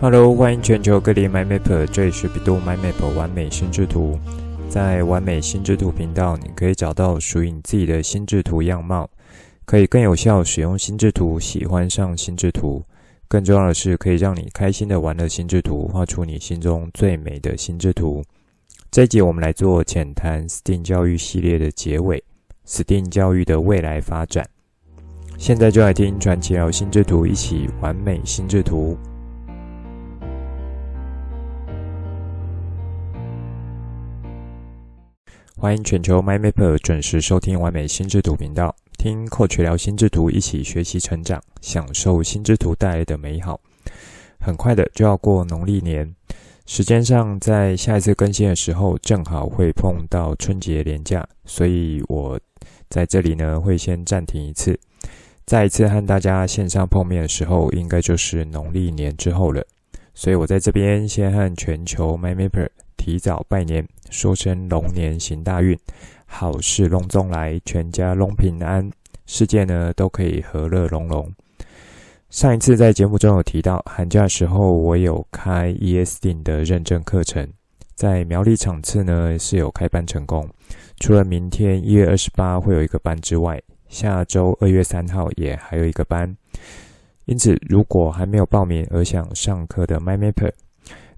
Hello，欢迎全球各地 My Map，这里是百度 MyMap 完美心智图。在完美心智图频道，你可以找到属于你自己的心智图样貌，可以更有效使用心智图，喜欢上心智图。更重要的是，可以让你开心的玩乐心智图，画出你心中最美的心智图。这一集我们来做浅谈 STEAM 教育系列的结尾，STEAM 教育的未来发展。现在就来听传奇聊心智图，一起完美心智图。欢迎全球 MyMapper 准时收听完美心智图频道，听 Coach 聊心智图，一起学习成长，享受心智图带来的美好。很快的就要过农历年，时间上在下一次更新的时候，正好会碰到春节连假，所以我在这里呢会先暂停一次，再一次和大家线上碰面的时候，应该就是农历年之后了。所以我在这边先和全球 MyMapper 提早拜年，说声龙年行大运，好事龙中来，全家龙平安，世界呢都可以和乐融融。上一次在节目中有提到，寒假时候我有开 ESD 的认证课程，在苗栗场次呢是有开班成功。除了明天一月二十八会有一个班之外，下周二月三号也还有一个班。因此，如果还没有报名而想上课的 MyMapper，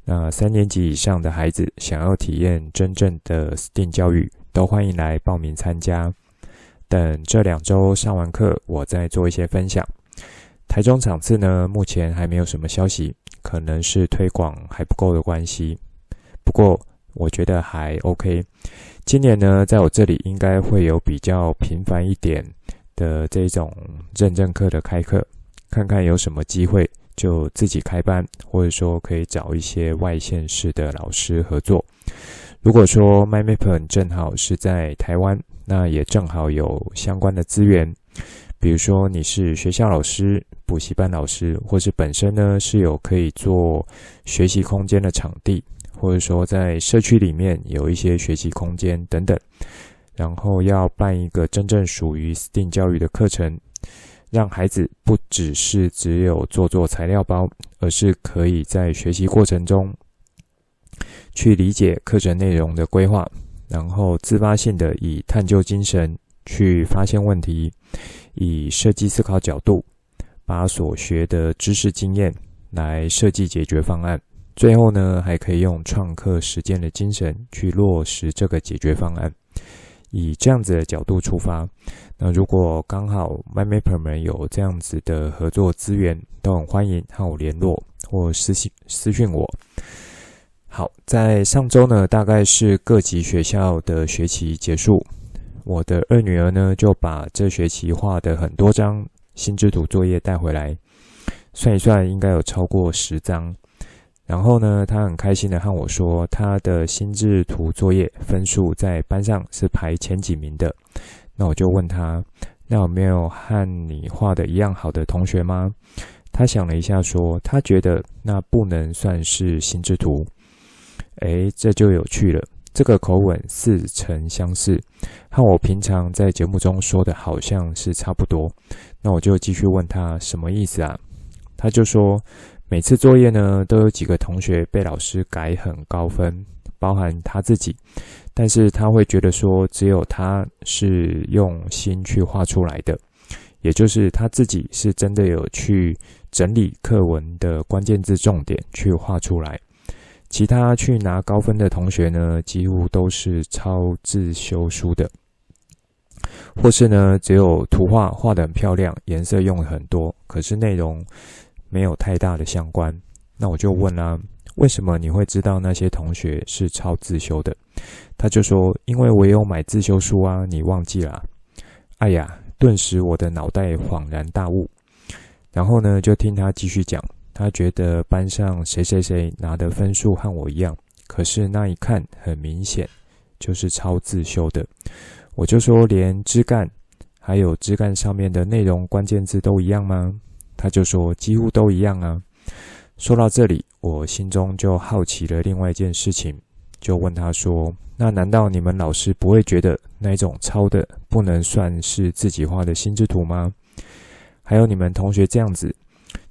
那三年级以上的孩子想要体验真正的 STEAM 教育，都欢迎来报名参加。等这两周上完课，我再做一些分享。台中场次呢，目前还没有什么消息，可能是推广还不够的关系。不过我觉得还 OK。今年呢，在我这里应该会有比较频繁一点的这种认证课的开课，看看有什么机会。就自己开班，或者说可以找一些外县市的老师合作。如果说 My Maple 正好是在台湾，那也正好有相关的资源。比如说你是学校老师、补习班老师，或是本身呢是有可以做学习空间的场地，或者说在社区里面有一些学习空间等等，然后要办一个真正属于 STEAM 教育的课程。让孩子不只是只有做做材料包，而是可以在学习过程中去理解课程内容的规划，然后自发性的以探究精神去发现问题，以设计思考角度把所学的知识经验来设计解决方案，最后呢还可以用创客实践的精神去落实这个解决方案。以这样子的角度出发，那如果刚好 MyMapper 们有这样子的合作资源，都很欢迎和我联络或私信私讯我。好，在上周呢，大概是各级学校的学期结束，我的二女儿呢就把这学期画的很多张心智图作业带回来，算一算应该有超过十张。然后呢，他很开心的和我说，他的心智图作业分数在班上是排前几名的。那我就问他，那有没有和你画的一样好的同学吗？他想了一下说，他觉得那不能算是心智图。诶，这就有趣了，这个口吻似曾相识，和我平常在节目中说的好像是差不多。那我就继续问他什么意思啊？他就说。每次作业呢，都有几个同学被老师改很高分，包含他自己。但是他会觉得说，只有他是用心去画出来的，也就是他自己是真的有去整理课文的关键字重点去画出来。其他去拿高分的同学呢，几乎都是抄自修书的，或是呢，只有图画画得很漂亮，颜色用很多，可是内容。没有太大的相关，那我就问啦、啊，为什么你会知道那些同学是抄自修的？他就说，因为我有买自修书啊，你忘记啦、啊？哎呀，顿时我的脑袋恍然大悟。然后呢，就听他继续讲，他觉得班上谁谁谁拿的分数和我一样，可是那一看很明显就是抄自修的。我就说，连枝干还有枝干上面的内容关键字都一样吗？他就说几乎都一样啊。说到这里，我心中就好奇了另外一件事情，就问他说：“那难道你们老师不会觉得那种抄的不能算是自己画的心智图吗？还有你们同学这样子，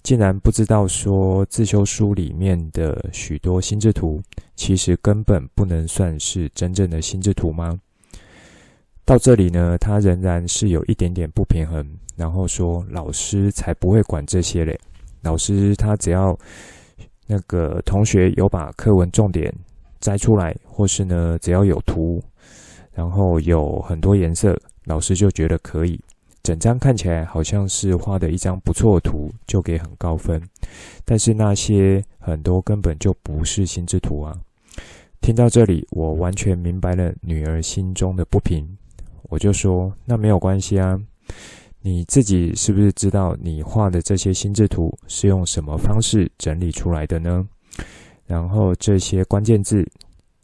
竟然不知道说自修书里面的许多心智图，其实根本不能算是真正的心智图吗？到这里呢，他仍然是有一点点不平衡，然后说老师才不会管这些嘞，老师他只要那个同学有把课文重点摘出来，或是呢只要有图，然后有很多颜色，老师就觉得可以。整张看起来好像是画的一张不错的图，就给很高分。但是那些很多根本就不是心智图啊！听到这里，我完全明白了女儿心中的不平。我就说：“那没有关系啊，你自己是不是知道你画的这些心智图是用什么方式整理出来的呢？然后这些关键字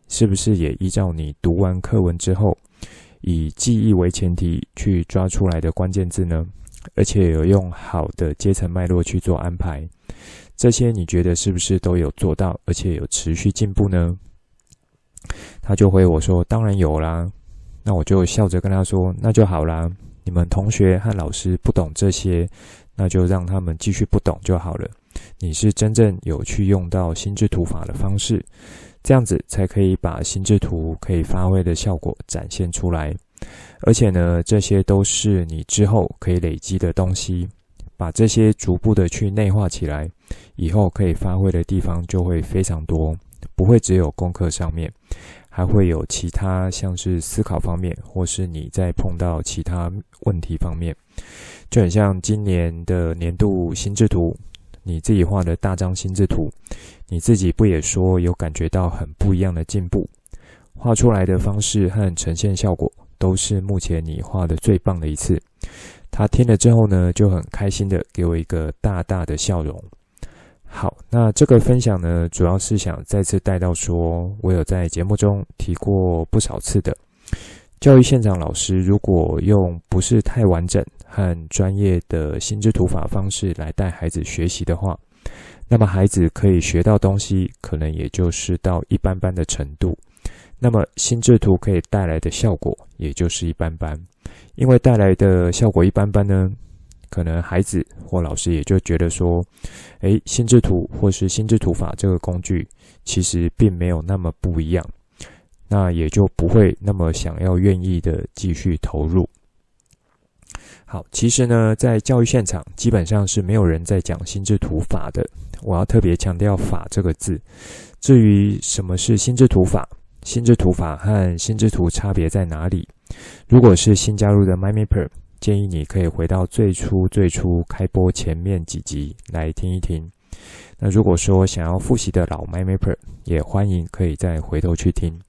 是不是也依照你读完课文之后，以记忆为前提去抓出来的关键字呢，而且有用好的阶层脉络去做安排，这些你觉得是不是都有做到，而且有持续进步呢？他就回我说：“当然有啦。”那我就笑着跟他说：“那就好啦，你们同学和老师不懂这些，那就让他们继续不懂就好了。你是真正有去用到心智图法的方式。”这样子才可以把心智图可以发挥的效果展现出来，而且呢，这些都是你之后可以累积的东西，把这些逐步的去内化起来，以后可以发挥的地方就会非常多，不会只有功课上面，还会有其他像是思考方面，或是你在碰到其他问题方面，就很像今年的年度心智图。你自己画的大张心智图，你自己不也说有感觉到很不一样的进步？画出来的方式和呈现效果都是目前你画的最棒的一次。他听了之后呢，就很开心的给我一个大大的笑容。好，那这个分享呢，主要是想再次带到说，我有在节目中提过不少次的。教育现场老师如果用不是太完整和专业的心智图法方式来带孩子学习的话，那么孩子可以学到东西，可能也就是到一般般的程度。那么心智图可以带来的效果，也就是一般般。因为带来的效果一般般呢，可能孩子或老师也就觉得说，诶，心智图或是心智图法这个工具，其实并没有那么不一样。那也就不会那么想要愿意的继续投入。好，其实呢，在教育现场基本上是没有人在讲心智图法的。我要特别强调“法”这个字。至于什么是心智图法，心智图法和心智图差别在哪里？如果是新加入的 my maper 建议你可以回到最初最初开播前面几集来听一听。那如果说想要复习的老 MyMapper，也欢迎可以再回头去听。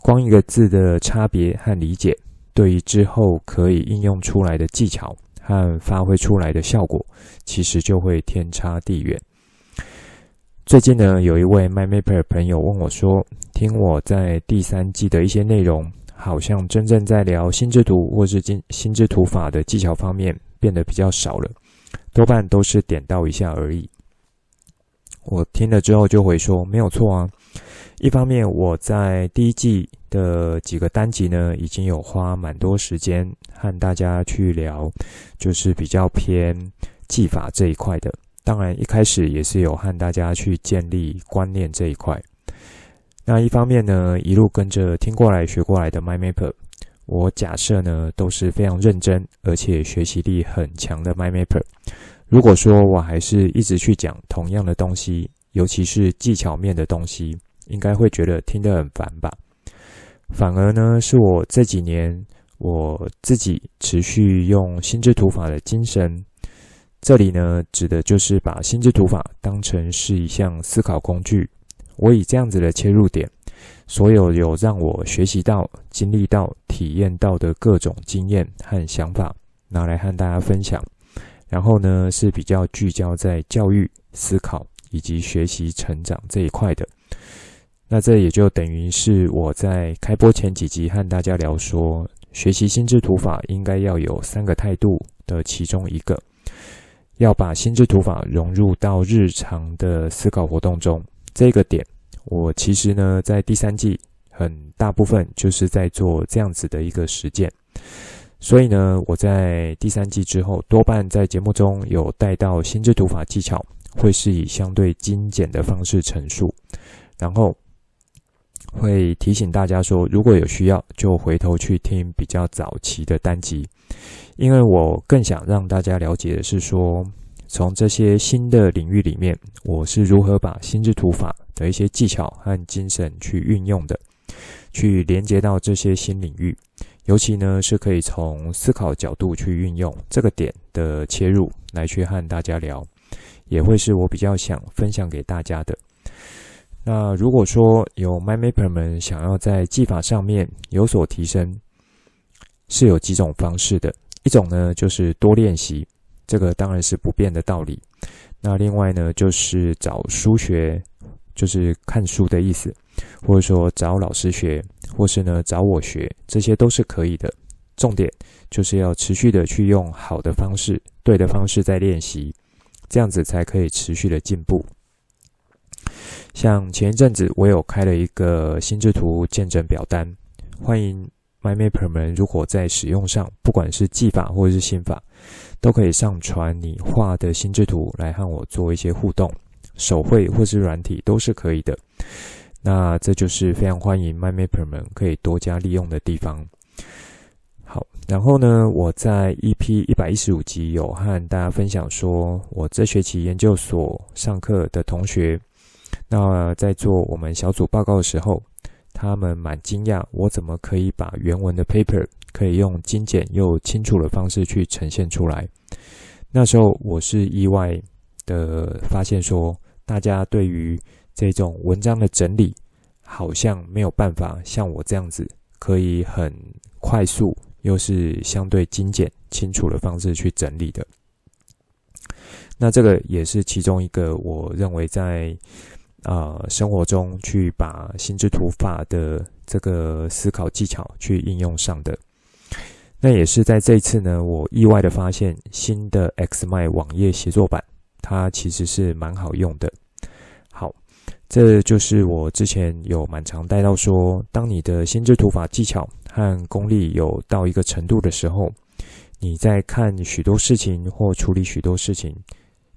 光一个字的差别和理解，对于之后可以应用出来的技巧和发挥出来的效果，其实就会天差地远。最近呢，有一位 MyMapper 朋友问我说：“听我在第三季的一些内容，好像真正在聊心智图或是心心智图法的技巧方面变得比较少了，多半都是点到一下而已。”我听了之后就会说：“没有错啊。”一方面，我在第一季的几个单集呢，已经有花蛮多时间和大家去聊，就是比较偏技法这一块的。当然，一开始也是有和大家去建立观念这一块。那一方面呢，一路跟着听过来学过来的 MyMapper，我假设呢都是非常认真而且学习力很强的 MyMapper。如果说我还是一直去讲同样的东西，尤其是技巧面的东西，应该会觉得听得很烦吧？反而呢，是我这几年我自己持续用心智图法的精神，这里呢指的就是把心智图法当成是一项思考工具。我以这样子的切入点，所有有让我学习到、经历到、体验到的各种经验和想法，拿来和大家分享。然后呢，是比较聚焦在教育、思考以及学习成长这一块的。那这也就等于是我在开播前几集和大家聊说，学习心智图法应该要有三个态度的其中一个，要把心智图法融入到日常的思考活动中。这个点，我其实呢在第三季很大部分就是在做这样子的一个实践。所以呢，我在第三季之后，多半在节目中有带到心智图法技巧，会是以相对精简的方式陈述，然后会提醒大家说，如果有需要，就回头去听比较早期的单集，因为我更想让大家了解的是说，从这些新的领域里面，我是如何把心智图法的一些技巧和精神去运用的，去连接到这些新领域。尤其呢，是可以从思考角度去运用这个点的切入来去和大家聊，也会是我比较想分享给大家的。那如果说有 MyMapper 们想要在技法上面有所提升，是有几种方式的。一种呢，就是多练习，这个当然是不变的道理。那另外呢，就是找书学，就是看书的意思，或者说找老师学。或是呢，找我学，这些都是可以的。重点就是要持续的去用好的方式、对的方式在练习，这样子才可以持续的进步。像前一阵子我有开了一个心智图见证表单，欢迎 My Mapper 们，如果在使用上，不管是技法或者是心法，都可以上传你画的心智图来和我做一些互动，手绘或是软体都是可以的。那这就是非常欢迎 My Mapper 们可以多加利用的地方。好，然后呢，我在 EP 一百一十五集有和大家分享说，我这学期研究所上课的同学，那在做我们小组报告的时候，他们蛮惊讶，我怎么可以把原文的 paper 可以用精简又清楚的方式去呈现出来。那时候我是意外的发现说，大家对于这种文章的整理，好像没有办法像我这样子，可以很快速又是相对精简、清楚的方式去整理的。那这个也是其中一个我认为在啊、生活中去把心智图法的这个思考技巧去应用上的。那也是在这一次呢，我意外的发现新的 XMI 网页协作版，它其实是蛮好用的。好这就是我之前有蛮常带到说，当你的心智图法技巧和功力有到一个程度的时候，你在看许多事情或处理许多事情，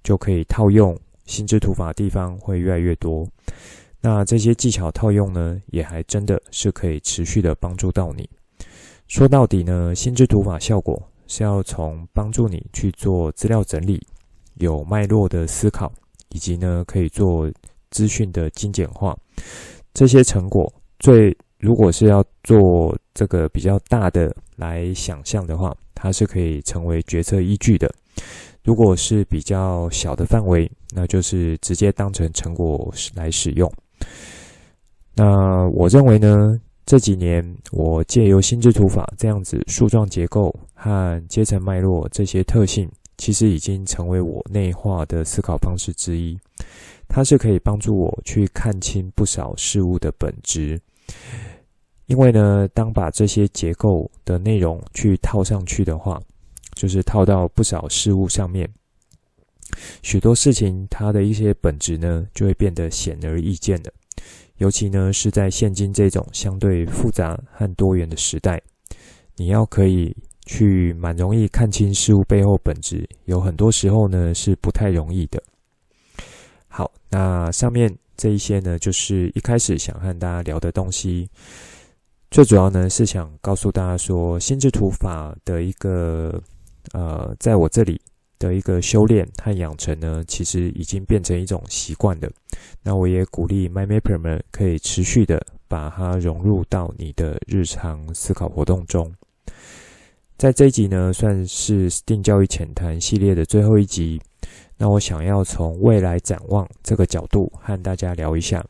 就可以套用心智图法的地方会越来越多。那这些技巧套用呢，也还真的是可以持续的帮助到你。说到底呢，心智图法效果是要从帮助你去做资料整理、有脉络的思考，以及呢可以做。资讯的精简化，这些成果最如果是要做这个比较大的来想象的话，它是可以成为决策依据的。如果是比较小的范围，那就是直接当成成果来使用。那我认为呢，这几年我借由心智图法这样子树状结构和阶层脉络这些特性，其实已经成为我内化的思考方式之一。它是可以帮助我去看清不少事物的本质，因为呢，当把这些结构的内容去套上去的话，就是套到不少事物上面，许多事情它的一些本质呢，就会变得显而易见的。尤其呢，是在现今这种相对复杂和多元的时代，你要可以去蛮容易看清事物背后本质，有很多时候呢，是不太容易的。好，那上面这一些呢，就是一开始想和大家聊的东西。最主要呢，是想告诉大家说，心智图法的一个呃，在我这里的一个修炼和养成呢，其实已经变成一种习惯的。那我也鼓励 My Mapper 们可以持续的把它融入到你的日常思考活动中。在这一集呢，算是 STEAM 教育浅谈系列的最后一集。那我想要从未来展望这个角度和大家聊一下，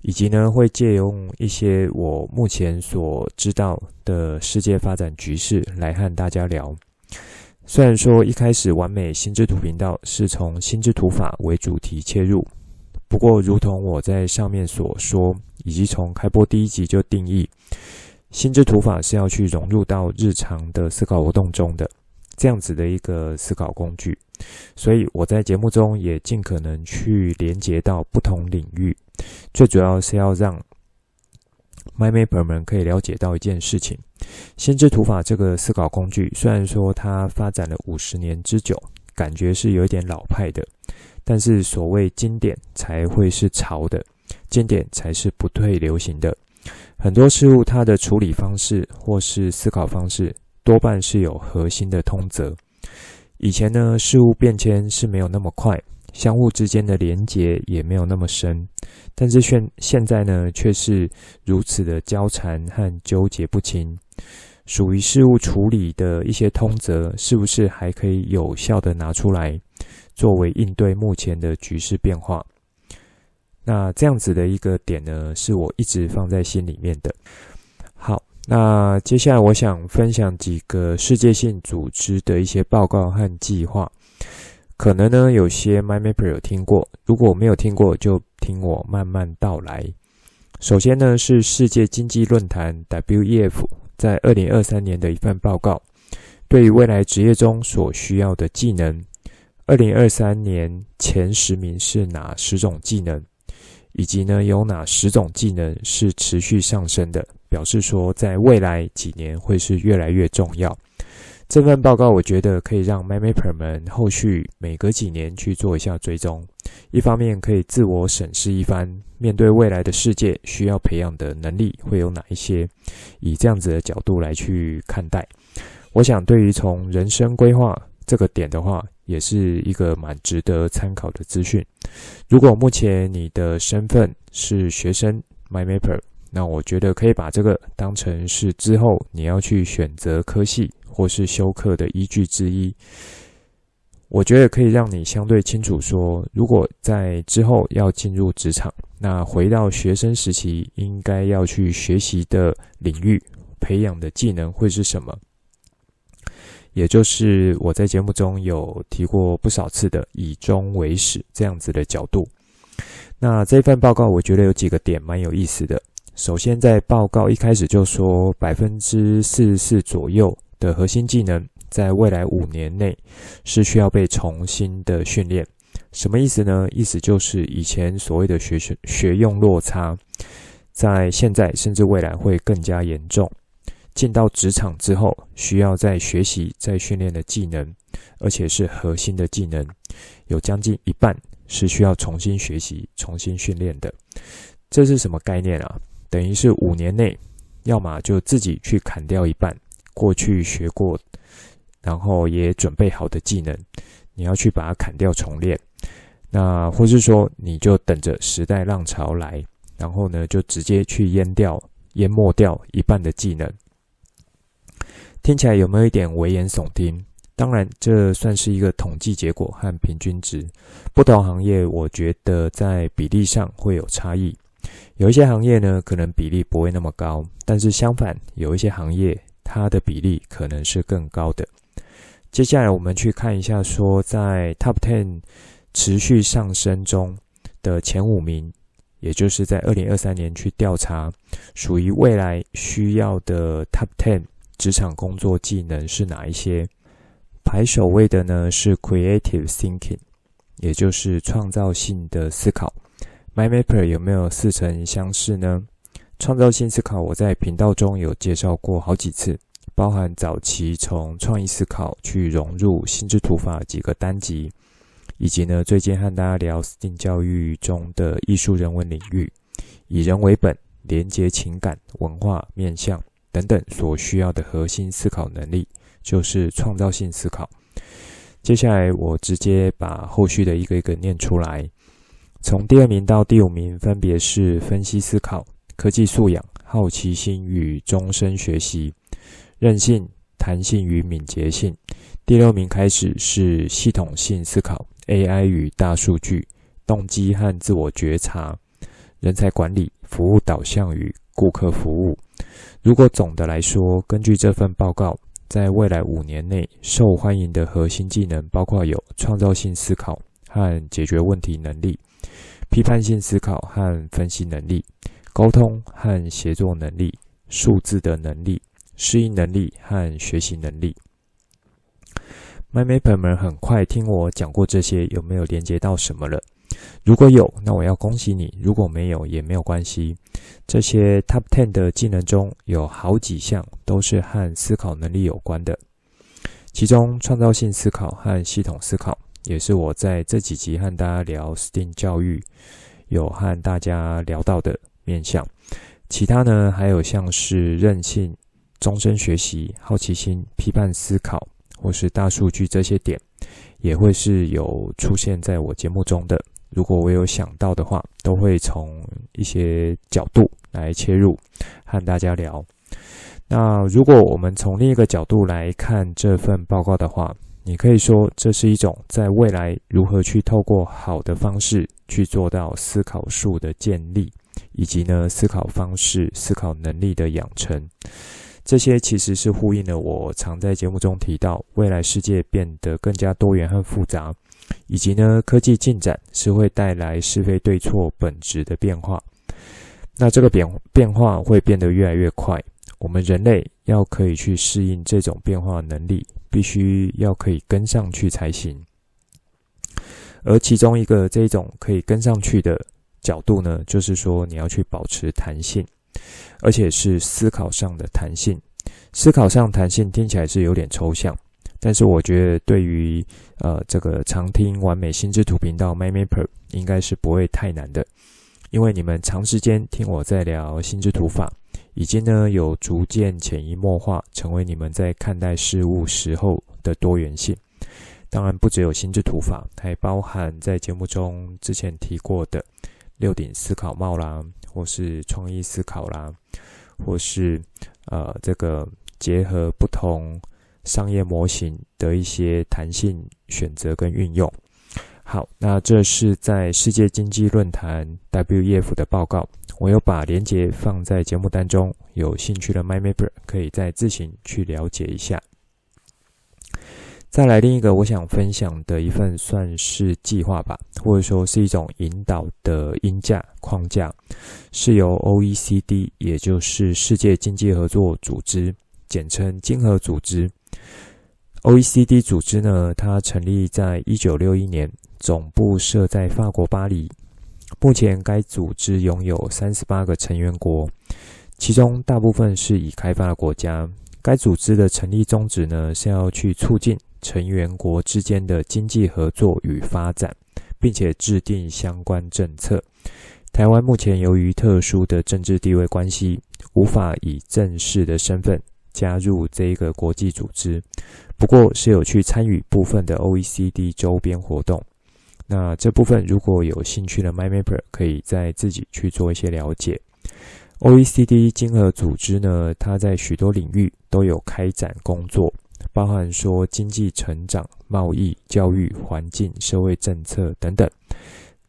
以及呢，会借用一些我目前所知道的世界发展局势来和大家聊。虽然说一开始完美心智图频道是从心智图法为主题切入，不过如同我在上面所说，以及从开播第一集就定义，心智图法是要去融入到日常的思考活动中的这样子的一个思考工具。所以我在节目中也尽可能去连接到不同领域，最主要是要让，MyMapper 们可以了解到一件事情：心智图法这个思考工具，虽然说它发展了五十年之久，感觉是有一点老派的，但是所谓经典才会是潮的，经典才是不退流行的。很多事物它的处理方式或是思考方式，多半是有核心的通则。以前呢，事物变迁是没有那么快。相互之间的连结也没有那么深，但是现现在呢，却是如此的交缠和纠结不清。属于事物处理的一些通则，是不是还可以有效的拿出来，作为应对目前的局势变化？那这样子的一个点呢，是我一直放在心里面的。好，那接下来我想分享几个世界性组织的一些报告和计划。可能呢，有些 MyMapper 有听过，如果没有听过，就听我慢慢道来。首先呢，是世界经济论坛 WEF 在二零二三年的一份报告，对于未来职业中所需要的技能，二零二三年前十名是哪十种技能，以及呢，有哪十种技能是持续上升的，表示说在未来几年会是越来越重要。这份报告，我觉得可以让 MyMapper 们后续每隔几年去做一下追踪。一方面可以自我审视一番，面对未来的世界需要培养的能力会有哪一些，以这样子的角度来去看待。我想，对于从人生规划这个点的话，也是一个蛮值得参考的资讯。如果目前你的身份是学生 MyMapper，那我觉得可以把这个当成是之后你要去选择科系。或是修课的依据之一，我觉得可以让你相对清楚说，如果在之后要进入职场，那回到学生时期应该要去学习的领域、培养的技能会是什么？也就是我在节目中有提过不少次的“以终为始”这样子的角度。那这份报告我觉得有几个点蛮有意思的。首先，在报告一开始就说，百分之四十四左右。的核心技能，在未来五年内是需要被重新的训练。什么意思呢？意思就是以前所谓的学学学用落差，在现在甚至未来会更加严重。进到职场之后，需要再学习、再训练的技能，而且是核心的技能，有将近一半是需要重新学习、重新训练的。这是什么概念啊？等于是五年内，要么就自己去砍掉一半。过去学过，然后也准备好的技能，你要去把它砍掉重练。那或是说，你就等着时代浪潮来，然后呢，就直接去淹掉、淹没掉一半的技能。听起来有没有一点危言耸听？当然，这算是一个统计结果和平均值。不同行业，我觉得在比例上会有差异。有一些行业呢，可能比例不会那么高，但是相反，有一些行业。它的比例可能是更高的。接下来我们去看一下，说在 Top Ten 持续上升中的前五名，也就是在二零二三年去调查，属于未来需要的 Top Ten 职场工作技能是哪一些？排首位的呢是 Creative Thinking，也就是创造性的思考。MyMapper 有没有似曾相识呢？创造性思考，我在频道中有介绍过好几次，包含早期从创意思考去融入心智图法几个单集，以及呢最近和大家聊 STEAM 教育中的艺术人文领域，以人为本，连接情感、文化面向等等所需要的核心思考能力，就是创造性思考。接下来我直接把后续的一个一个念出来，从第二名到第五名分别是分析思考。科技素养、好奇心与终身学习、韧性、弹性与敏捷性。第六名开始是系统性思考、AI 与大数据、动机和自我觉察、人才管理、服务导向与顾客服务。如果总的来说，根据这份报告，在未来五年内受欢迎的核心技能包括有创造性思考和解决问题能力、批判性思考和分析能力。沟通和协作能力、数字的能力、适应能力和学习能力。My m a p e r 们很快听我讲过这些，有没有连接到什么了？如果有，那我要恭喜你；如果没有，也没有关系。这些 Top Ten 的技能中有好几项都是和思考能力有关的，其中创造性思考和系统思考也是我在这几集和大家聊 STEAM 教育有和大家聊到的面向。其他呢，还有像是韧性、终身学习、好奇心、批判思考或是大数据这些点，也会是有出现在我节目中的。如果我有想到的话，都会从一些角度来切入，和大家聊。那如果我们从另一个角度来看这份报告的话，你可以说这是一种在未来如何去透过好的方式去做到思考术的建立，以及呢思考方式、思考能力的养成。这些其实是呼应了我常在节目中提到，未来世界变得更加多元和复杂。以及呢，科技进展是会带来是非对错本质的变化。那这个变变化会变得越来越快，我们人类要可以去适应这种变化的能力，必须要可以跟上去才行。而其中一个这种可以跟上去的角度呢，就是说你要去保持弹性，而且是思考上的弹性。思考上弹性听起来是有点抽象。但是我觉得，对于呃这个常听完美心智图频道 MyMapper 应该是不会太难的，因为你们长时间听我在聊心智图法，已经呢有逐渐潜移默化成为你们在看待事物时候的多元性。当然不只有心智图法，还包含在节目中之前提过的六顶思考帽啦，或是创意思考啦，或是呃这个结合不同。商业模型的一些弹性选择跟运用。好，那这是在世界经济论坛 WEF 的报告，我有把链接放在节目当中，有兴趣的 MyMapper 可以再自行去了解一下。再来另一个我想分享的一份算是计划吧，或者说是一种引导的鹰架框架，是由 OECD，也就是世界经济合作组织，简称经合组织。OECD 组织呢，它成立在一九六一年，总部设在法国巴黎。目前该组织拥有三十八个成员国，其中大部分是已开发的国家。该组织的成立宗旨呢，是要去促进成员国之间的经济合作与发展，并且制定相关政策。台湾目前由于特殊的政治地位关系，无法以正式的身份加入这一个国际组织。不过是有去参与部分的 OECD 周边活动，那这部分如果有兴趣的 MyMapper 可以再自己去做一些了解。OECD 经合组织呢，它在许多领域都有开展工作，包含说经济成长、贸易、教育、环境、社会政策等等。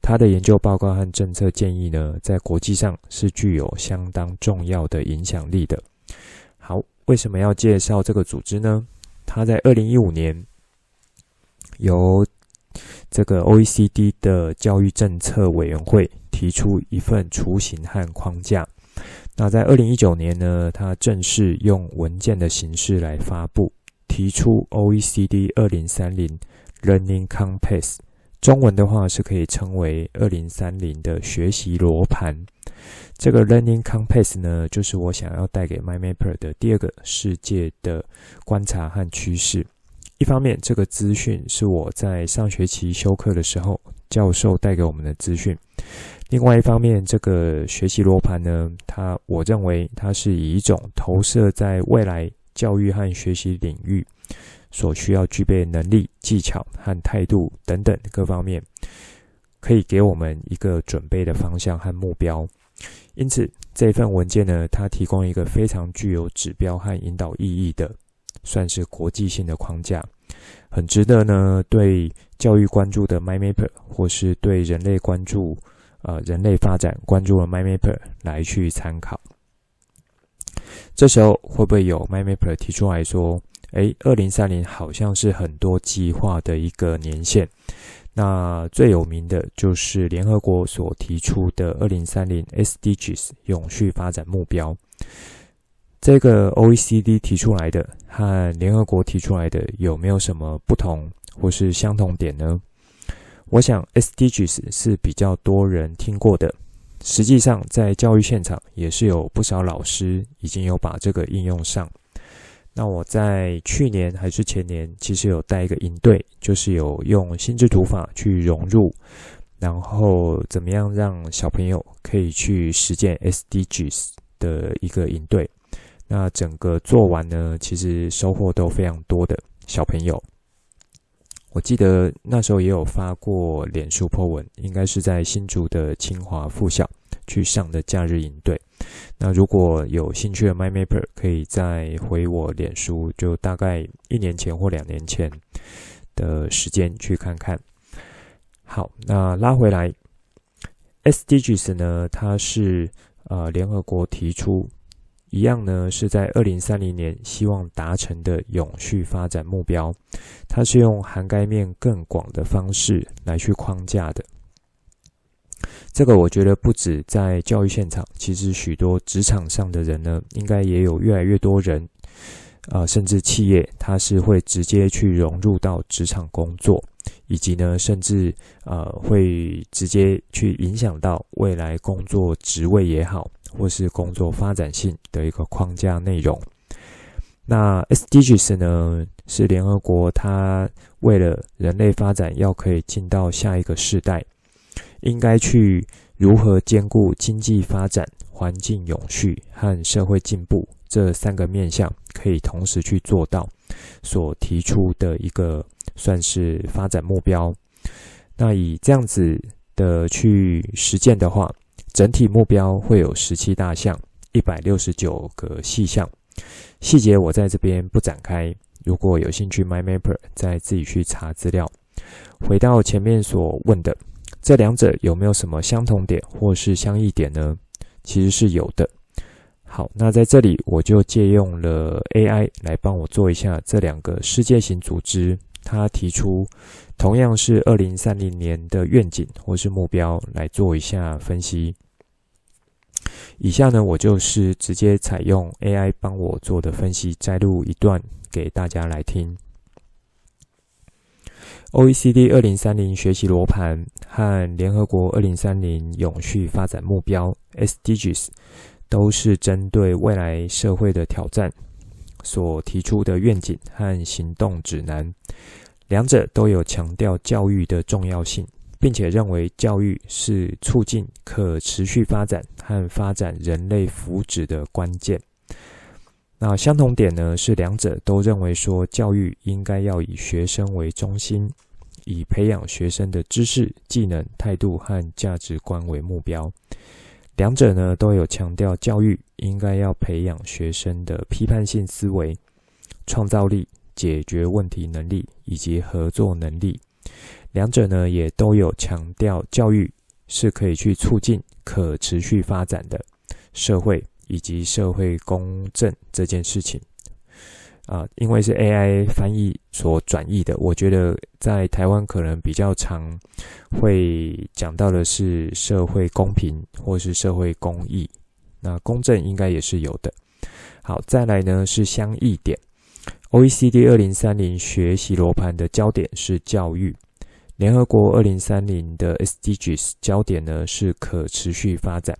它的研究报告和政策建议呢，在国际上是具有相当重要的影响力的。为什么要介绍这个组织呢？他在二零一五年由这个 OECD 的教育政策委员会提出一份雏形和框架。那在二零一九年呢，他正式用文件的形式来发布，提出 OECD 二零三零 Learning Compass，中文的话是可以称为二零三零的学习罗盘。这个 Learning Compass 呢，就是我想要带给 MyMapper 的第二个世界的观察和趋势。一方面，这个资讯是我在上学期修课的时候教授带给我们的资讯；另外一方面，这个学习罗盘呢，它我认为它是以一种投射在未来教育和学习领域所需要具备能力、技巧和态度等等各方面，可以给我们一个准备的方向和目标。因此，这份文件呢，它提供一个非常具有指标和引导意义的，算是国际性的框架，很值得呢对教育关注的 MyMapper，或是对人类关注呃人类发展关注的 MyMapper 来去参考。这时候会不会有 MyMapper 提出来说，诶，二零三零好像是很多计划的一个年限？那最有名的就是联合国所提出的二零三零 SDGs 永续发展目标。这个 OECD 提出来的和联合国提出来的有没有什么不同或是相同点呢？我想 SDGs 是比较多人听过的，实际上在教育现场也是有不少老师已经有把这个应用上。那我在去年还是前年，其实有带一个营队，就是有用心智图法去融入，然后怎么样让小朋友可以去实践 SDGs 的一个营队。那整个做完呢，其实收获都非常多的小朋友。我记得那时候也有发过脸书 po 文，应该是在新竹的清华附小去上的假日营队。那如果有兴趣的 MyMapper，可以再回我脸书，就大概一年前或两年前的时间去看看。好，那拉回来，SDGs 呢，它是呃联合国提出。一样呢，是在二零三零年希望达成的永续发展目标，它是用涵盖面更广的方式来去框架的。这个我觉得不止在教育现场，其实许多职场上的人呢，应该也有越来越多人，呃，甚至企业，它是会直接去融入到职场工作，以及呢，甚至呃，会直接去影响到未来工作职位也好。或是工作发展性的一个框架内容。那 SDGs 呢，是联合国它为了人类发展要可以进到下一个世代，应该去如何兼顾经济发展、环境永续和社会进步这三个面向，可以同时去做到所提出的一个算是发展目标。那以这样子的去实践的话，整体目标会有十七大项，一百六十九个细项，细节我在这边不展开。如果有兴趣，MyMapper 再自己去查资料。回到前面所问的，这两者有没有什么相同点或是相异点呢？其实是有的。好，那在这里我就借用了 AI 来帮我做一下这两个世界型组织，他提出同样是二零三零年的愿景或是目标来做一下分析。以下呢，我就是直接采用 AI 帮我做的分析，摘录一段给大家来听。OECD 二零三零学习罗盘和联合国二零三零永续发展目标 SDGs 都是针对未来社会的挑战所提出的愿景和行动指南，两者都有强调教育的重要性。并且认为教育是促进可持续发展和发展人类福祉的关键。那相同点呢，是两者都认为说教育应该要以学生为中心，以培养学生的知识、技能、态度和价值观为目标。两者呢都有强调教育应该要培养学生的批判性思维、创造力、解决问题能力以及合作能力。两者呢，也都有强调教育是可以去促进可持续发展的社会以及社会公正这件事情啊，因为是 AI 翻译所转译的，我觉得在台湾可能比较常会讲到的是社会公平或是社会公义，那公正应该也是有的。好，再来呢是相异点，OECD 二零三零学习罗盘的焦点是教育。联合国二零三零的 SDGs 焦点呢是可持续发展，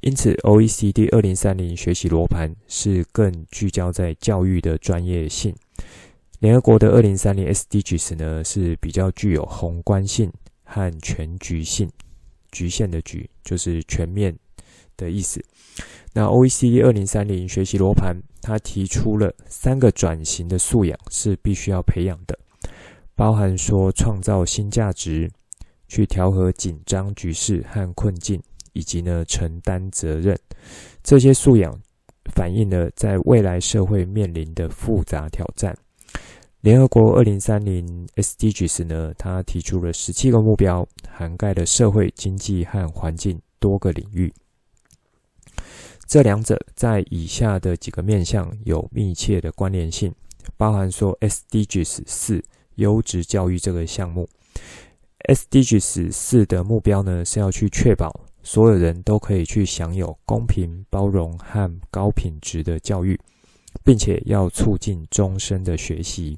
因此 OECD 二零三零学习罗盘是更聚焦在教育的专业性。联合国的二零三零 SDGs 呢是比较具有宏观性和全局性，局限的局就是全面的意思。那 OECD 二零三零学习罗盘，它提出了三个转型的素养是必须要培养的。包含说创造新价值，去调和紧张局势和困境，以及呢承担责任，这些素养反映了在未来社会面临的复杂挑战。联合国二零三零 SDGs 呢，它提出了十七个目标，涵盖了社会、经济和环境多个领域。这两者在以下的几个面向有密切的关联性，包含说 SDGs 四。优质教育这个项目，SDGs 四的目标呢是要去确保所有人都可以去享有公平、包容和高品质的教育，并且要促进终身的学习。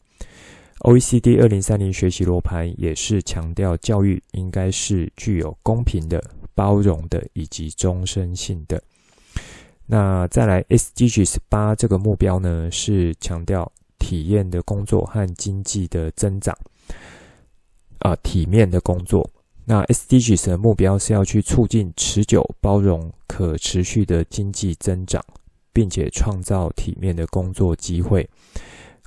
OECD 二零三零学习罗盘也是强调教育应该是具有公平的、包容的以及终身性的。那再来 SDGs 八这个目标呢，是强调体验的工作和经济的增长，啊，体面的工作。那 SDGs 的目标是要去促进持久、包容、可持续的经济增长，并且创造体面的工作机会。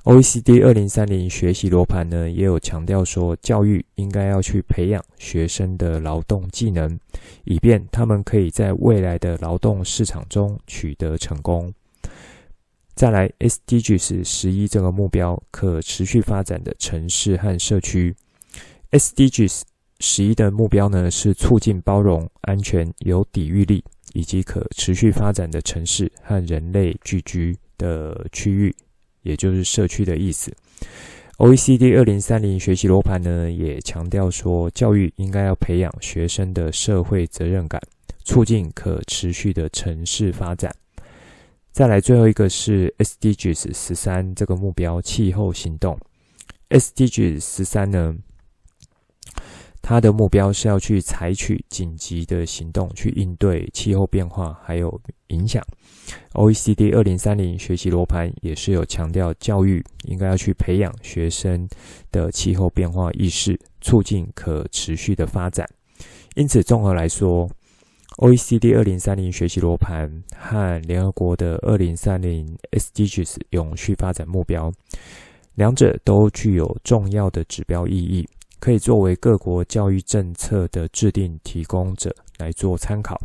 OECD 二零三零学习罗盘呢，也有强调说，教育应该要去培养学生的劳动技能，以便他们可以在未来的劳动市场中取得成功。再来，SDGs 十一这个目标，可持续发展的城市和社区。SDGs 十一的目标呢，是促进包容、安全、有抵御力以及可持续发展的城市和人类聚居的区域。也就是社区的意思。OECD 二零三零学习罗盘呢，也强调说，教育应该要培养学生的社会责任感，促进可持续的城市发展。再来，最后一个是 SDGs 十三这个目标，气候行动。SDGs 十三呢，它的目标是要去采取紧急的行动，去应对气候变化还有影响。OECD 二零三零学习罗盘也是有强调，教育应该要去培养学生的气候变化意识，促进可持续的发展。因此，综合来说，OECD 二零三零学习罗盘和联合国的二零三零 SDGs 永续发展目标，两者都具有重要的指标意义。可以作为各国教育政策的制定提供者来做参考，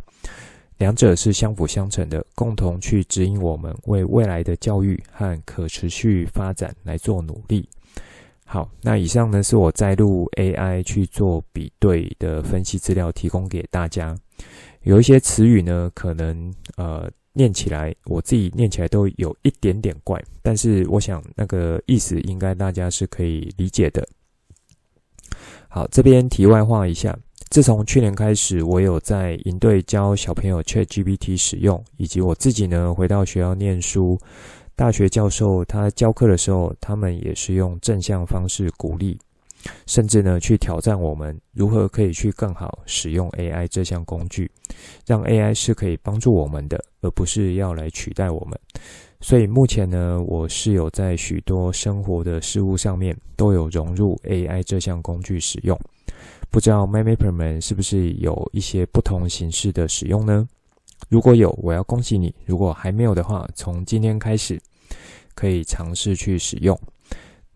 两者是相辅相成的，共同去指引我们为未来的教育和可持续发展来做努力。好，那以上呢是我摘录 AI 去做比对的分析资料，提供给大家。有一些词语呢，可能呃念起来我自己念起来都有一点点怪，但是我想那个意思应该大家是可以理解的。好，这边题外话一下，自从去年开始，我有在营队教小朋友 ChatGPT 使用，以及我自己呢回到学校念书，大学教授他教课的时候，他们也是用正向方式鼓励，甚至呢去挑战我们如何可以去更好使用 AI 这项工具，让 AI 是可以帮助我们的，而不是要来取代我们。所以目前呢，我是有在许多生活的事物上面都有融入 AI 这项工具使用。不知道 MyMapper 们是不是有一些不同形式的使用呢？如果有，我要恭喜你；如果还没有的话，从今天开始可以尝试去使用。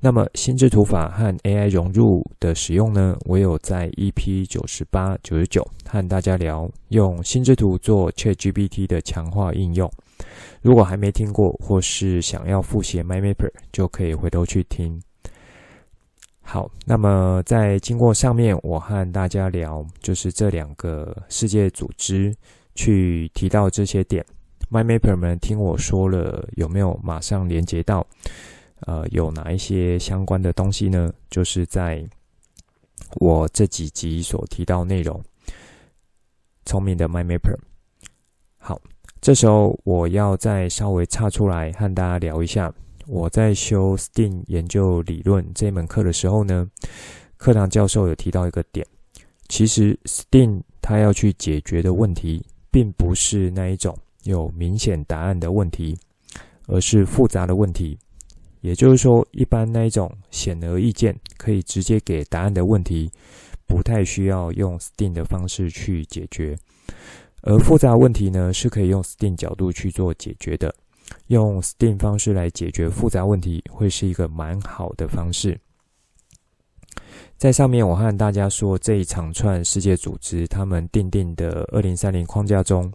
那么心智图法和 AI 融入的使用呢，我有在 EP 九十八、九十九和大家聊用心智图做 ChatGPT 的强化应用。如果还没听过，或是想要复习 MyMapper，就可以回头去听。好，那么在经过上面，我和大家聊，就是这两个世界组织去提到这些点，MyMapper 们听我说了，有没有马上连接到？呃，有哪一些相关的东西呢？就是在我这几集所提到内容，聪明的 MyMapper。好。这时候我要再稍微岔出来和大家聊一下，我在修 STEAM 研究理论这门课的时候呢，课堂教授有提到一个点，其实 STEAM 它要去解决的问题，并不是那一种有明显答案的问题，而是复杂的问题。也就是说，一般那一种显而易见可以直接给答案的问题，不太需要用 STEAM 的方式去解决。而复杂问题呢，是可以用 STEAM 角度去做解决的。用 STEAM 方式来解决复杂问题，会是一个蛮好的方式。在上面，我和大家说，这一长串世界组织他们订定的二零三零框架中，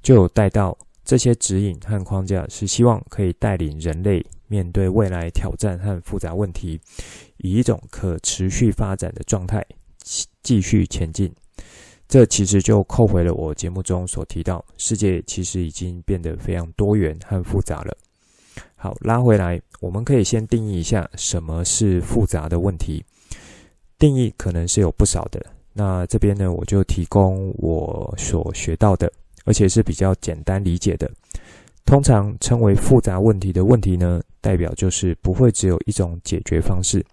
就有带到这些指引和框架，是希望可以带领人类面对未来挑战和复杂问题，以一种可持续发展的状态继续前进。这其实就扣回了我节目中所提到，世界其实已经变得非常多元和复杂了。好，拉回来，我们可以先定义一下什么是复杂的问题。定义可能是有不少的，那这边呢，我就提供我所学到的，而且是比较简单理解的。通常称为复杂问题的问题呢，代表就是不会只有一种解决方式，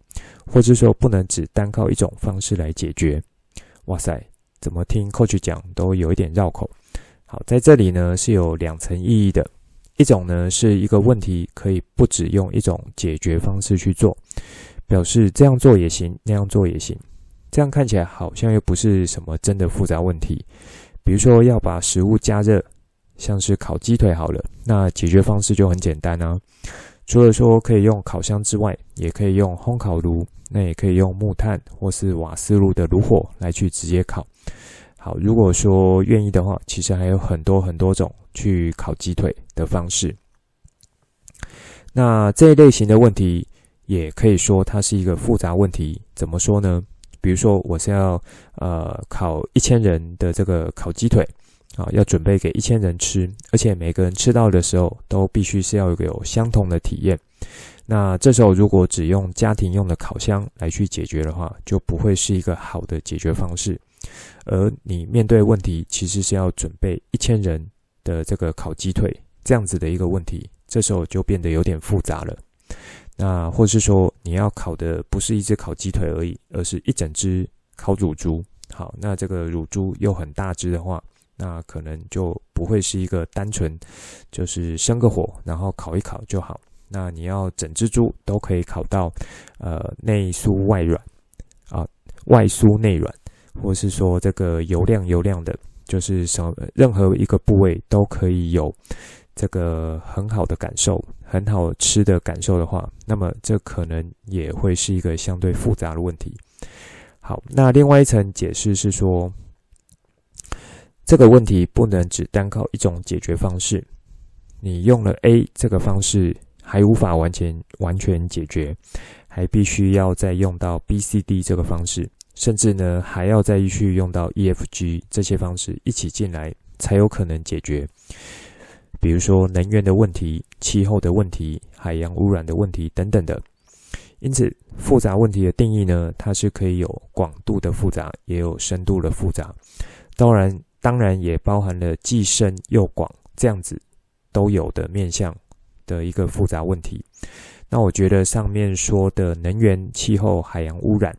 或者说不能只单靠一种方式来解决。哇塞，怎么听 Coach 讲都有一点绕口。好，在这里呢是有两层意义的，一种呢是一个问题可以不只用一种解决方式去做，表示这样做也行，那样做也行。这样看起来好像又不是什么真的复杂问题。比如说要把食物加热，像是烤鸡腿好了，那解决方式就很简单啊。除了说可以用烤箱之外，也可以用烘烤炉，那也可以用木炭或是瓦斯炉的炉火来去直接烤。好，如果说愿意的话，其实还有很多很多种去烤鸡腿的方式。那这一类型的问题，也可以说它是一个复杂问题。怎么说呢？比如说，我是要呃烤一千人的这个烤鸡腿啊，要准备给一千人吃，而且每个人吃到的时候都必须是要有相同的体验。那这时候如果只用家庭用的烤箱来去解决的话，就不会是一个好的解决方式。而你面对问题其实是要准备一千人的这个烤鸡腿这样子的一个问题，这时候就变得有点复杂了。那或是说你要烤的不是一只烤鸡腿而已，而是一整只烤乳猪。好，那这个乳猪又很大只的话，那可能就不会是一个单纯就是生个火然后烤一烤就好。那你要整只猪都可以烤到呃内酥外软啊，外酥内软，或是说这个油亮油亮的，就是什任何一个部位都可以有这个很好的感受。很好吃的感受的话，那么这可能也会是一个相对复杂的问题。好，那另外一层解释是说，这个问题不能只单靠一种解决方式。你用了 A 这个方式还无法完全完全解决，还必须要再用到 B、C、D 这个方式，甚至呢还要再继续用到 E、F、G 这些方式一起进来，才有可能解决。比如说能源的问题、气候的问题、海洋污染的问题等等的。因此，复杂问题的定义呢，它是可以有广度的复杂，也有深度的复杂。当然，当然也包含了既深又广这样子都有的面向的一个复杂问题。那我觉得上面说的能源、气候、海洋污染，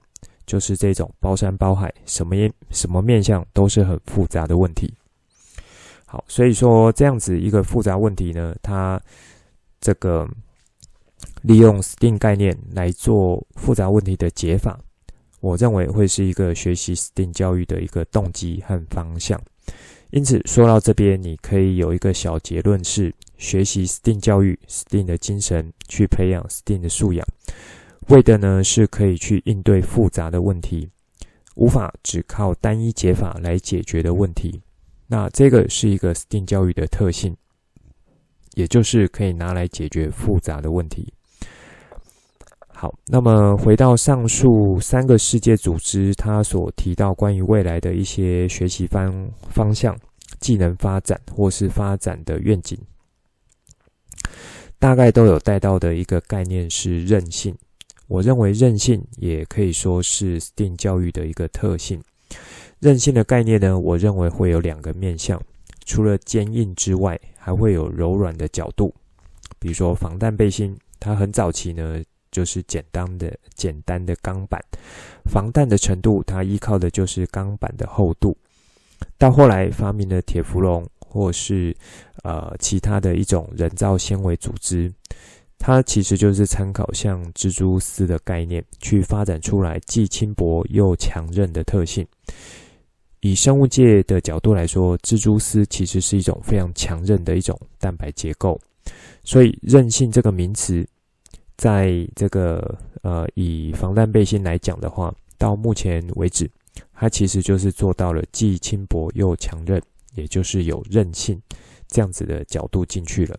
就是这种包山包海，什么什么面向都是很复杂的问题。好，所以说这样子一个复杂问题呢，它这个利用 STEAM 概念来做复杂问题的解法，我认为会是一个学习 STEAM 教育的一个动机和方向。因此说到这边，你可以有一个小结论是：学习 STEAM 教育，STEAM 的精神去培养 STEAM 的素养，为的呢是可以去应对复杂的问题，无法只靠单一解法来解决的问题。那这个是一个 STEAM 教育的特性，也就是可以拿来解决复杂的问题。好，那么回到上述三个世界组织，它所提到关于未来的一些学习方方向、技能发展或是发展的愿景，大概都有带到的一个概念是韧性。我认为韧性也可以说是 STEAM 教育的一个特性。韧性的概念呢，我认为会有两个面向，除了坚硬之外，还会有柔软的角度。比如说防弹背心，它很早期呢就是简单的简单的钢板，防弹的程度它依靠的就是钢板的厚度。到后来发明了铁氟龙或是呃其他的一种人造纤维组织。它其实就是参考像蜘蛛丝的概念，去发展出来既轻薄又强韧的特性。以生物界的角度来说，蜘蛛丝其实是一种非常强韧的一种蛋白结构。所以韧性这个名词，在这个呃以防弹背心来讲的话，到目前为止，它其实就是做到了既轻薄又强韧，也就是有韧性这样子的角度进去了。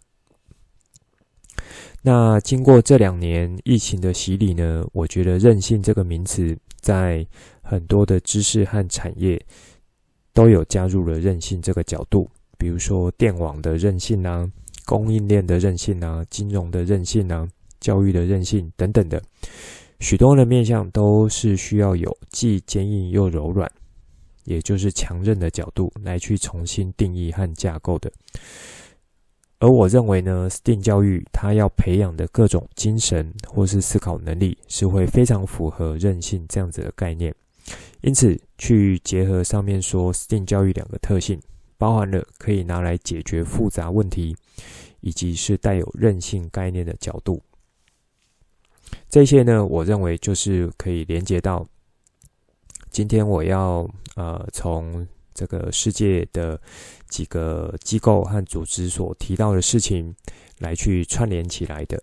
那经过这两年疫情的洗礼呢，我觉得韧性这个名词在很多的知识和产业都有加入了韧性这个角度，比如说电网的韧性啊，供应链的韧性啊，金融的韧性啊，教育的韧性等等的，许多的面向都是需要有既坚硬又柔软，也就是强韧的角度来去重新定义和架构的。而我认为呢，STEAM 教育它要培养的各种精神或是思考能力，是会非常符合韧性这样子的概念。因此，去结合上面说 STEAM 教育两个特性，包含了可以拿来解决复杂问题，以及是带有韧性概念的角度。这些呢，我认为就是可以连接到今天我要呃从。这个世界的几个机构和组织所提到的事情，来去串联起来的。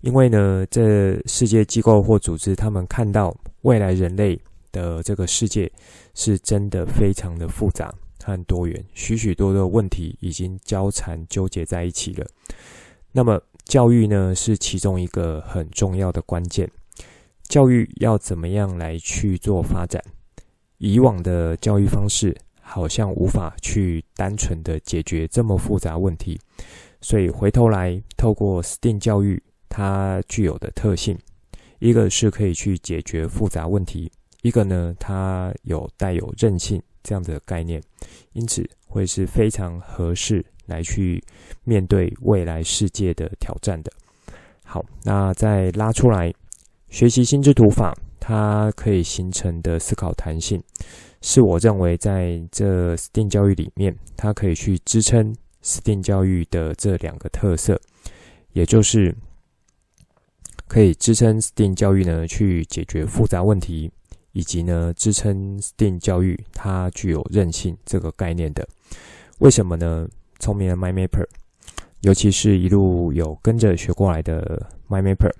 因为呢，这世界机构或组织，他们看到未来人类的这个世界是真的非常的复杂和多元，许许多多的问题已经交缠纠结在一起了。那么，教育呢，是其中一个很重要的关键。教育要怎么样来去做发展？以往的教育方式。好像无法去单纯的解决这么复杂问题，所以回头来透过 STEAM 教育，它具有的特性，一个是可以去解决复杂问题，一个呢，它有带有韧性这样的概念，因此会是非常合适来去面对未来世界的挑战的。好，那再拉出来，学习心智图法，它可以形成的思考弹性。是我认为在这 STEAM 教育里面，它可以去支撑 STEAM 教育的这两个特色，也就是可以支撑 STEAM 教育呢去解决复杂问题，以及呢支撑 STEAM 教育它具有韧性这个概念的。为什么呢？聪明的 MyMapper，尤其是一路有跟着学过来的 MyMapper，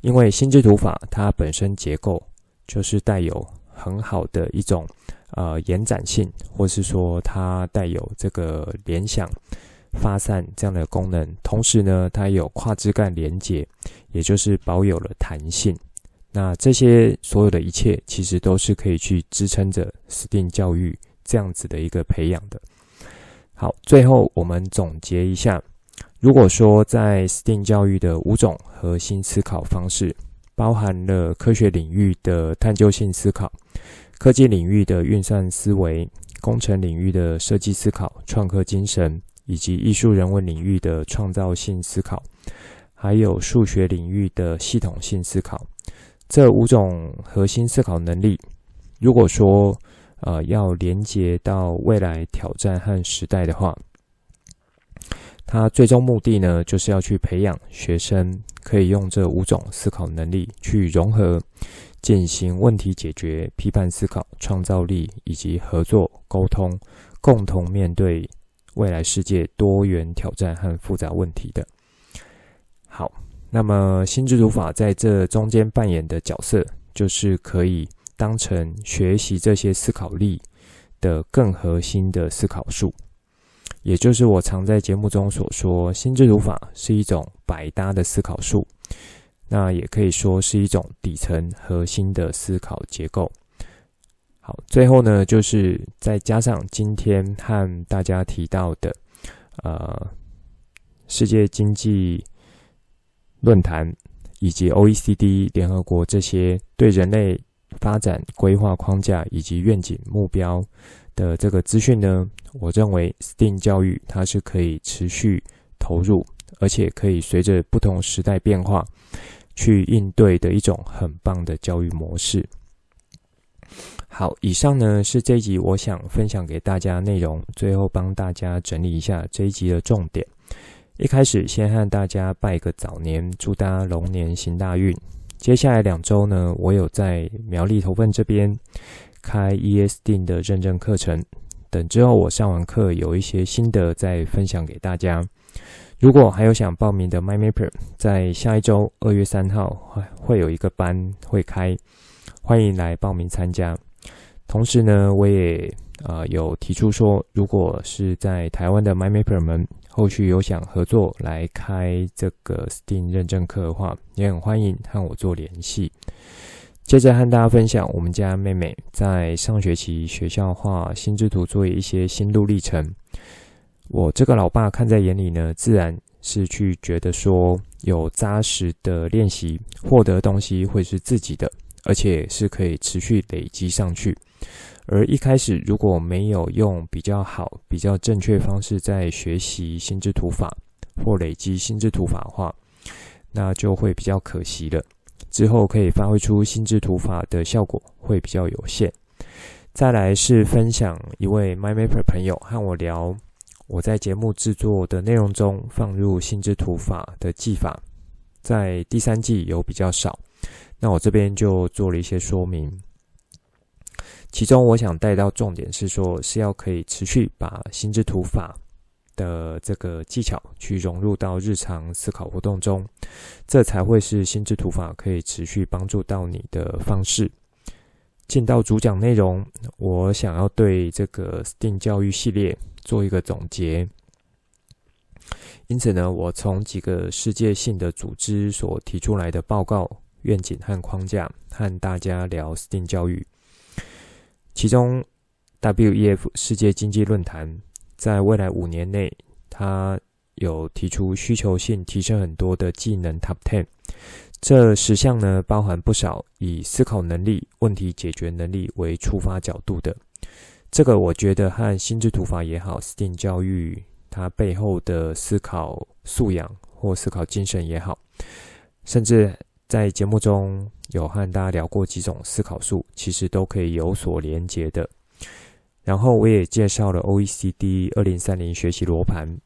因为心智图法它本身结构就是带有。很好的一种呃延展性，或是说它带有这个联想发散这样的功能，同时呢，它有跨枝干连接，也就是保有了弹性。那这些所有的一切，其实都是可以去支撑着 STEAM 教育这样子的一个培养的。好，最后我们总结一下，如果说在 STEAM 教育的五种核心思考方式。包含了科学领域的探究性思考、科技领域的运算思维、工程领域的设计思考、创客精神，以及艺术人文领域的创造性思考，还有数学领域的系统性思考。这五种核心思考能力，如果说呃要连接到未来挑战和时代的话，它最终目的呢，就是要去培养学生。可以用这五种思考能力去融合、进行问题解决、批判思考、创造力以及合作沟通，共同面对未来世界多元挑战和复杂问题的。好，那么心智读法在这中间扮演的角色，就是可以当成学习这些思考力的更核心的思考术。也就是我常在节目中所说，心智读法是一种百搭的思考术，那也可以说是一种底层核心的思考结构。好，最后呢，就是再加上今天和大家提到的，呃，世界经济论坛以及 OECD 联合国这些对人类发展规划框架以及愿景目标的这个资讯呢。我认为 STEAM 教育它是可以持续投入，而且可以随着不同时代变化去应对的一种很棒的教育模式。好，以上呢是这一集我想分享给大家内容，最后帮大家整理一下这一集的重点。一开始先和大家拜个早年，祝大家龙年行大运。接下来两周呢，我有在苗栗头份这边开 ESD 的认证课程。等之后我上完课有一些心得再分享给大家。如果还有想报名的 MyMapper，在下一周二月三号会会有一个班会开，欢迎来报名参加。同时呢，我也呃有提出说，如果是在台湾的 MyMapper 们后续有想合作来开这个 STEAM 认证课的话，也很欢迎和我做联系。接着和大家分享我们家妹妹在上学期学校画心智图作业一些心路历程。我这个老爸看在眼里呢，自然是去觉得说有扎实的练习，获得东西会是自己的，而且是可以持续累积上去，而一开始如果没有用比较好、比较正确方式在学习心智图法或累积心智图法的话，那就会比较可惜了。之后可以发挥出心智图法的效果会比较有限。再来是分享一位 MyMapper 朋友和我聊，我在节目制作的内容中放入心智图法的技法，在第三季有比较少，那我这边就做了一些说明。其中我想带到重点是说，是要可以持续把心智图法的这个技巧去融入到日常思考活动中，这才会是心智图法可以持续帮助到你的方式。进到主讲内容，我想要对这个 STEAM 教育系列做一个总结。因此呢，我从几个世界性的组织所提出来的报告、愿景和框架，和大家聊 STEAM 教育。其中，WEF 世界经济论坛在未来五年内，它有提出需求性提升很多的技能 Top Ten。这十项呢，包含不少以思考能力、问题解决能力为出发角度的。这个我觉得和心智图法也好，STEAM 教育它背后的思考素养或思考精神也好，甚至在节目中有和大家聊过几种思考术，其实都可以有所连结的。然后我也介绍了 OECD 二零三零学习罗盘。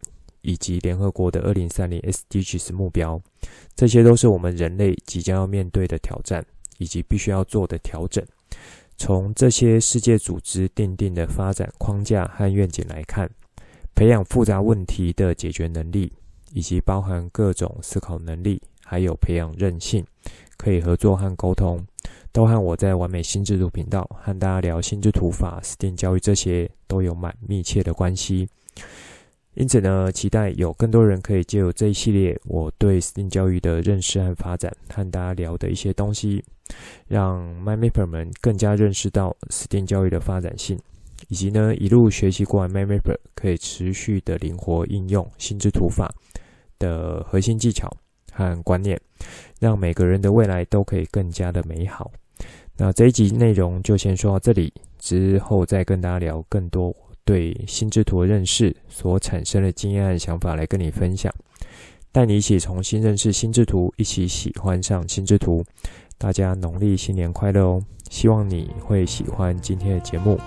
以及联合国的二零三零 SDGs 目标，这些都是我们人类即将要面对的挑战，以及必须要做的调整。从这些世界组织奠定的发展框架和愿景来看，培养复杂问题的解决能力，以及包含各种思考能力，还有培养韧性，可以合作和沟通，都和我在完美心智图频道和大家聊心智图法、STEAM 教育这些都有蛮密切的关系。因此呢，期待有更多人可以借由这一系列我对 STEAM 教育的认识和发展，和大家聊的一些东西，让 MyMapper 们更加认识到 STEAM 教育的发展性，以及呢一路学习过来 MyMapper 可以持续的灵活应用心智图法的核心技巧和观念，让每个人的未来都可以更加的美好。那这一集内容就先说到这里，之后再跟大家聊更多。对心智图的认识所产生的经验和想法来跟你分享，带你一起重新认识心智图，一起喜欢上心智图。大家农历新年快乐哦！希望你会喜欢今天的节目。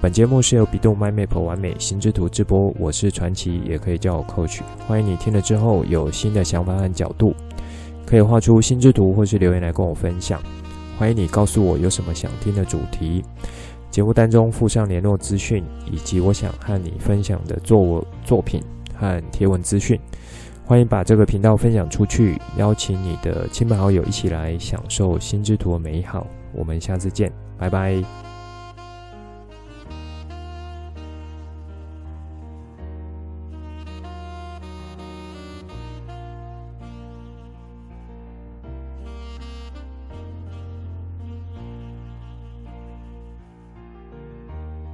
本节目是由 bEDU MyMap 完美心智图直播，我是传奇，也可以叫我 Coach。欢迎你听了之后有新的想法和角度，可以画出心智图或是留言来跟我分享。欢迎你告诉我有什么想听的主题。节目单中附上联络资讯，以及我想和你分享的作作品和贴文资讯。欢迎把这个频道分享出去，邀请你的亲朋好友一起来享受心之图的美好。我们下次见，拜拜。